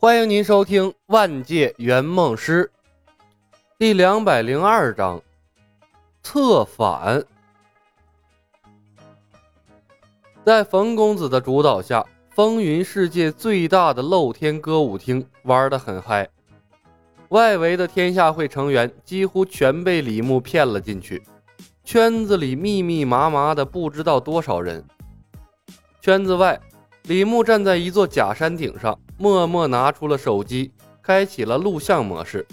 欢迎您收听《万界圆梦师》第两百零二章：策反。在冯公子的主导下，风云世界最大的露天歌舞厅玩得很嗨。外围的天下会成员几乎全被李牧骗了进去，圈子里密密麻麻的不知道多少人。圈子外。李牧站在一座假山顶上，默默拿出了手机，开启了录像模式。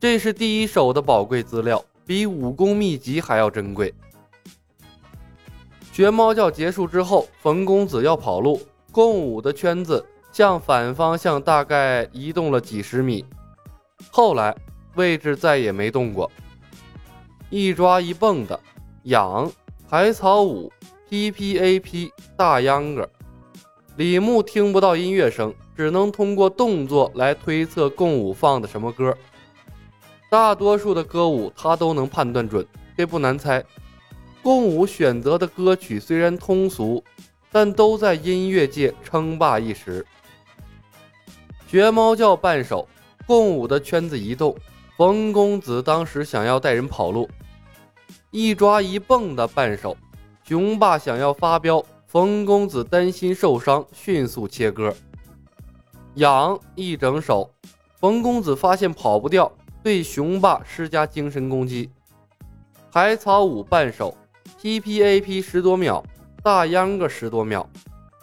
这是第一手的宝贵资料，比武功秘籍还要珍贵。学猫叫结束之后，冯公子要跑路，共舞的圈子向反方向大概移动了几十米，后来位置再也没动过。一抓一蹦的，痒海草舞，P P A P 大秧歌。李牧听不到音乐声，只能通过动作来推测共舞放的什么歌。大多数的歌舞他都能判断准，这不难猜。共舞选择的歌曲虽然通俗，但都在音乐界称霸一时。学猫叫半首，共舞的圈子移动。冯公子当时想要带人跑路，一抓一蹦的半首，雄霸想要发飙。冯公子担心受伤，迅速切割。养一整手，冯公子发现跑不掉，对雄霸施加精神攻击。海草舞半首，P P A P 十多秒，大秧歌十多秒。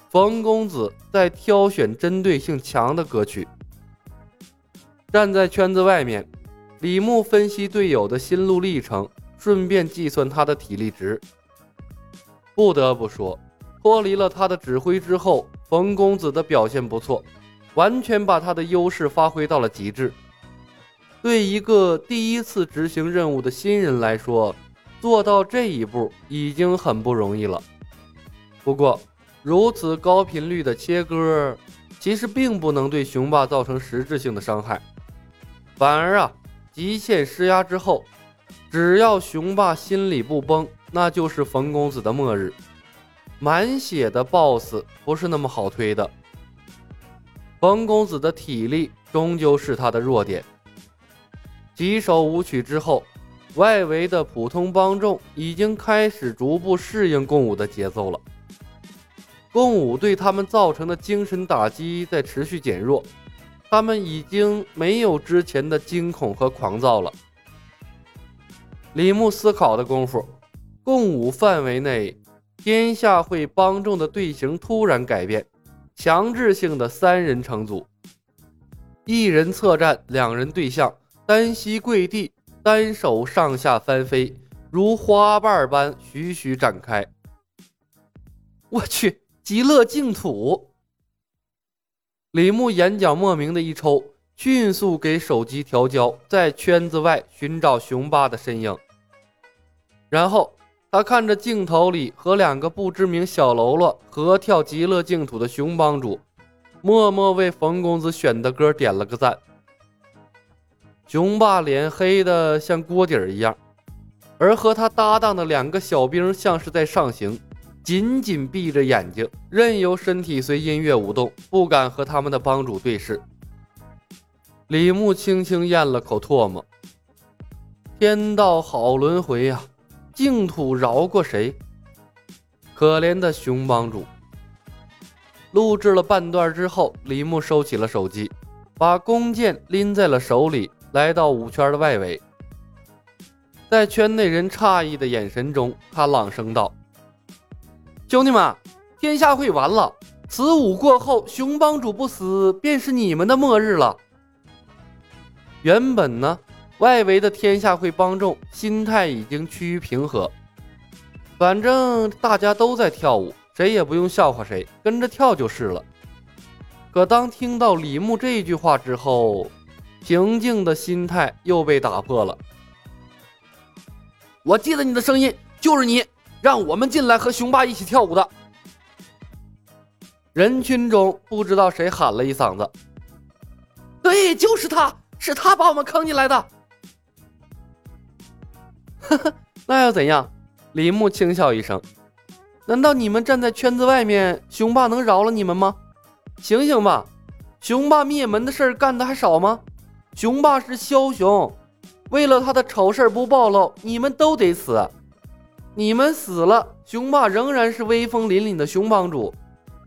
冯公子在挑选针对性强的歌曲。站在圈子外面，李牧分析队友的心路历程，顺便计算他的体力值。不得不说。脱离了他的指挥之后，冯公子的表现不错，完全把他的优势发挥到了极致。对一个第一次执行任务的新人来说，做到这一步已经很不容易了。不过，如此高频率的切割，其实并不能对雄霸造成实质性的伤害，反而啊，极限施压之后，只要雄霸心里不崩，那就是冯公子的末日。满血的 BOSS 不是那么好推的。冯公子的体力终究是他的弱点。几首舞曲之后，外围的普通帮众已经开始逐步适应共舞的节奏了。共舞对他们造成的精神打击在持续减弱，他们已经没有之前的惊恐和狂躁了。李牧思考的功夫，共舞范围内。天下会帮众的队形突然改变，强制性的三人成组，一人侧站，两人对向，单膝跪地，单手上下翻飞，如花瓣般徐徐展开。我去，极乐净土！李牧眼角莫名的一抽，迅速给手机调焦，在圈子外寻找雄霸的身影，然后。他看着镜头里和两个不知名小喽啰合跳极乐净土的熊帮主，默默为冯公子选的歌点了个赞。熊霸脸黑的像锅底儿一样，而和他搭档的两个小兵像是在上刑，紧紧闭着眼睛，任由身体随音乐舞动，不敢和他们的帮主对视。李牧轻轻咽了口唾沫，天道好轮回呀！净土饶过谁？可怜的熊帮主。录制了半段之后，李牧收起了手机，把弓箭拎在了手里，来到五圈的外围。在圈内人诧异的眼神中，他朗声道：“兄弟们，天下会完了！此舞过后，熊帮主不死，便是你们的末日了。”原本呢？外围的天下会帮众心态已经趋于平和，反正大家都在跳舞，谁也不用笑话谁，跟着跳就是了。可当听到李牧这句话之后，平静的心态又被打破了。我记得你的声音，就是你让我们进来和雄霸一起跳舞的。人群中不知道谁喊了一嗓子：“对，就是他，是他把我们坑进来的。”呵呵，那又怎样？李牧轻笑一声。难道你们站在圈子外面，雄霸能饶了你们吗？醒醒吧！雄霸灭门的事儿干的还少吗？雄霸是枭雄，为了他的丑事不暴露，你们都得死。你们死了，雄霸仍然是威风凛凛的熊帮主；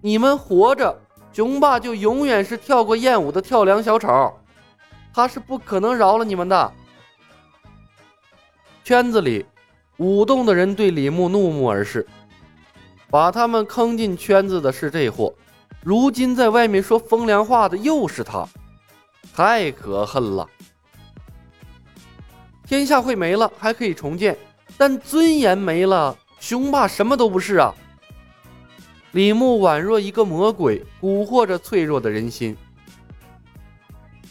你们活着，雄霸就永远是跳过艳舞的跳梁小丑。他是不可能饶了你们的。圈子里，舞动的人对李牧怒目而视，把他们坑进圈子的是这货，如今在外面说风凉话的又是他，太可恨了。天下会没了，还可以重建。但尊严没了，雄霸什么都不是啊！李牧宛若一个魔鬼，蛊惑着脆弱的人心。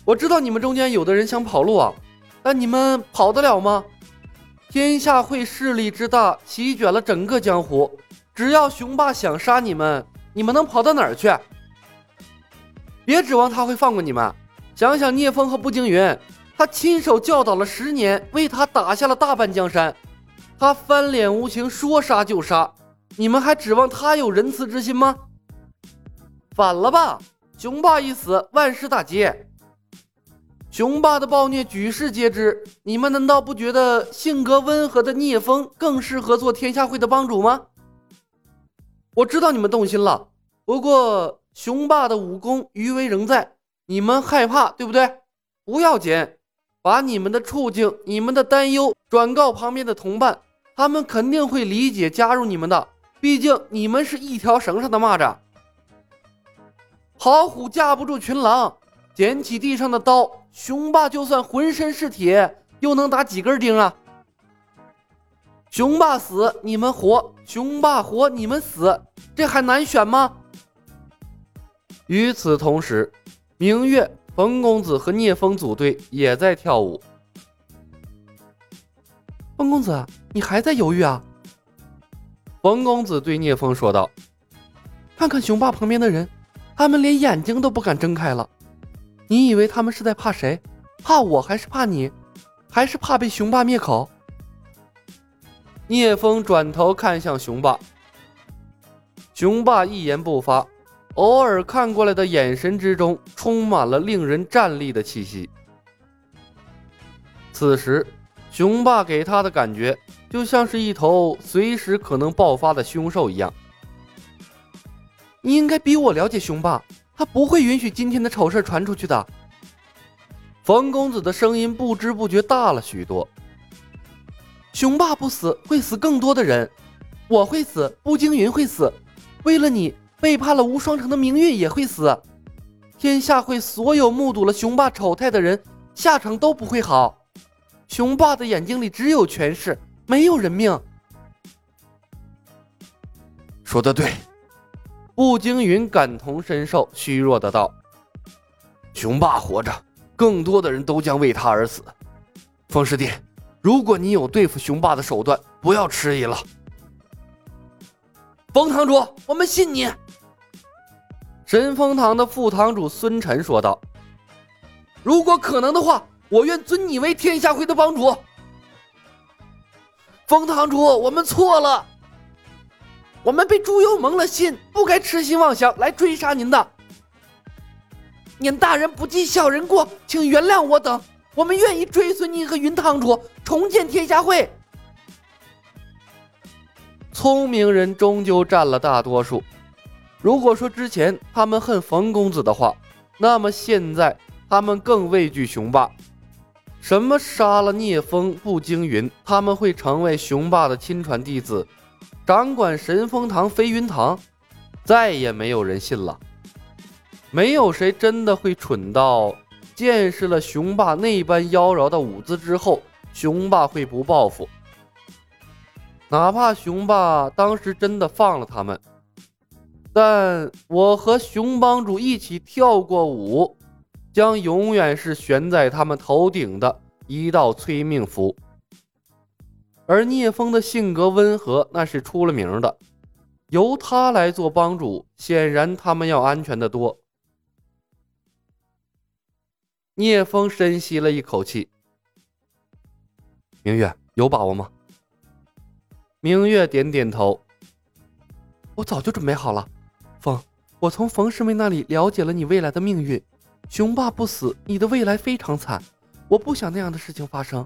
我知道你们中间有的人想跑路啊，但你们跑得了吗？天下会势力之大，席卷了整个江湖，只要雄霸想杀你们，你们能跑到哪儿去？别指望他会放过你们。想想聂风和步惊云，他亲手教导了十年，为他打下了大半江山。他翻脸无情，说杀就杀，你们还指望他有仁慈之心吗？反了吧！雄霸一死，万事大吉。雄霸的暴虐举世皆知，你们难道不觉得性格温和的聂风更适合做天下会的帮主吗？我知道你们动心了，不过雄霸的武功余威仍在，你们害怕对不对？不要紧，把你们的处境、你们的担忧转告旁边的同伴。他们肯定会理解加入你们的，毕竟你们是一条绳上的蚂蚱。好虎架不住群狼，捡起地上的刀，雄霸就算浑身是铁，又能打几根钉啊？雄霸死，你们活；雄霸活，你们死，这还难选吗？与此同时，明月、冯公子和聂风组队也在跳舞。冯公子。你还在犹豫啊？冯公子对聂风说道：“看看雄霸旁边的人，他们连眼睛都不敢睁开了。你以为他们是在怕谁？怕我还是怕你？还是怕被雄霸灭口？”聂风转头看向雄霸，雄霸一言不发，偶尔看过来的眼神之中充满了令人战栗的气息。此时，雄霸给他的感觉。就像是一头随时可能爆发的凶兽一样。你应该比我了解雄霸，他不会允许今天的丑事传出去的。冯公子的声音不知不觉大了许多。雄霸不死，会死更多的人。我会死，步惊云会死，为了你背叛了无双城的明月也会死。天下会所有目睹了雄霸丑态的人，下场都不会好。雄霸的眼睛里只有权势。没有人命，说的对。步惊云感同身受，虚弱的道：“雄霸活着，更多的人都将为他而死。风师弟，如果你有对付雄霸的手段，不要迟疑了。”冯堂主，我们信你。神风堂的副堂主孙晨说道：“如果可能的话，我愿尊你为天下会的帮主。”冯堂主，我们错了，我们被猪油蒙了心，不该痴心妄想来追杀您的。您大人不计小人过，请原谅我等，我们愿意追随您和云堂主重建天下会。聪明人终究占了大多数。如果说之前他们恨冯公子的话，那么现在他们更畏惧雄霸。什么杀了聂风、步惊云，他们会成为雄霸的亲传弟子，掌管神风堂、飞云堂，再也没有人信了。没有谁真的会蠢到见识了雄霸那般妖娆的舞姿之后，雄霸会不报复。哪怕雄霸当时真的放了他们，但我和熊帮主一起跳过舞。将永远是悬在他们头顶的一道催命符。而聂风的性格温和，那是出了名的。由他来做帮主，显然他们要安全的多。聂风深吸了一口气：“明月，有把握吗？”明月点点头：“我早就准备好了。”风，我从冯师妹那里了解了你未来的命运。雄霸不死，你的未来非常惨，我不想那样的事情发生。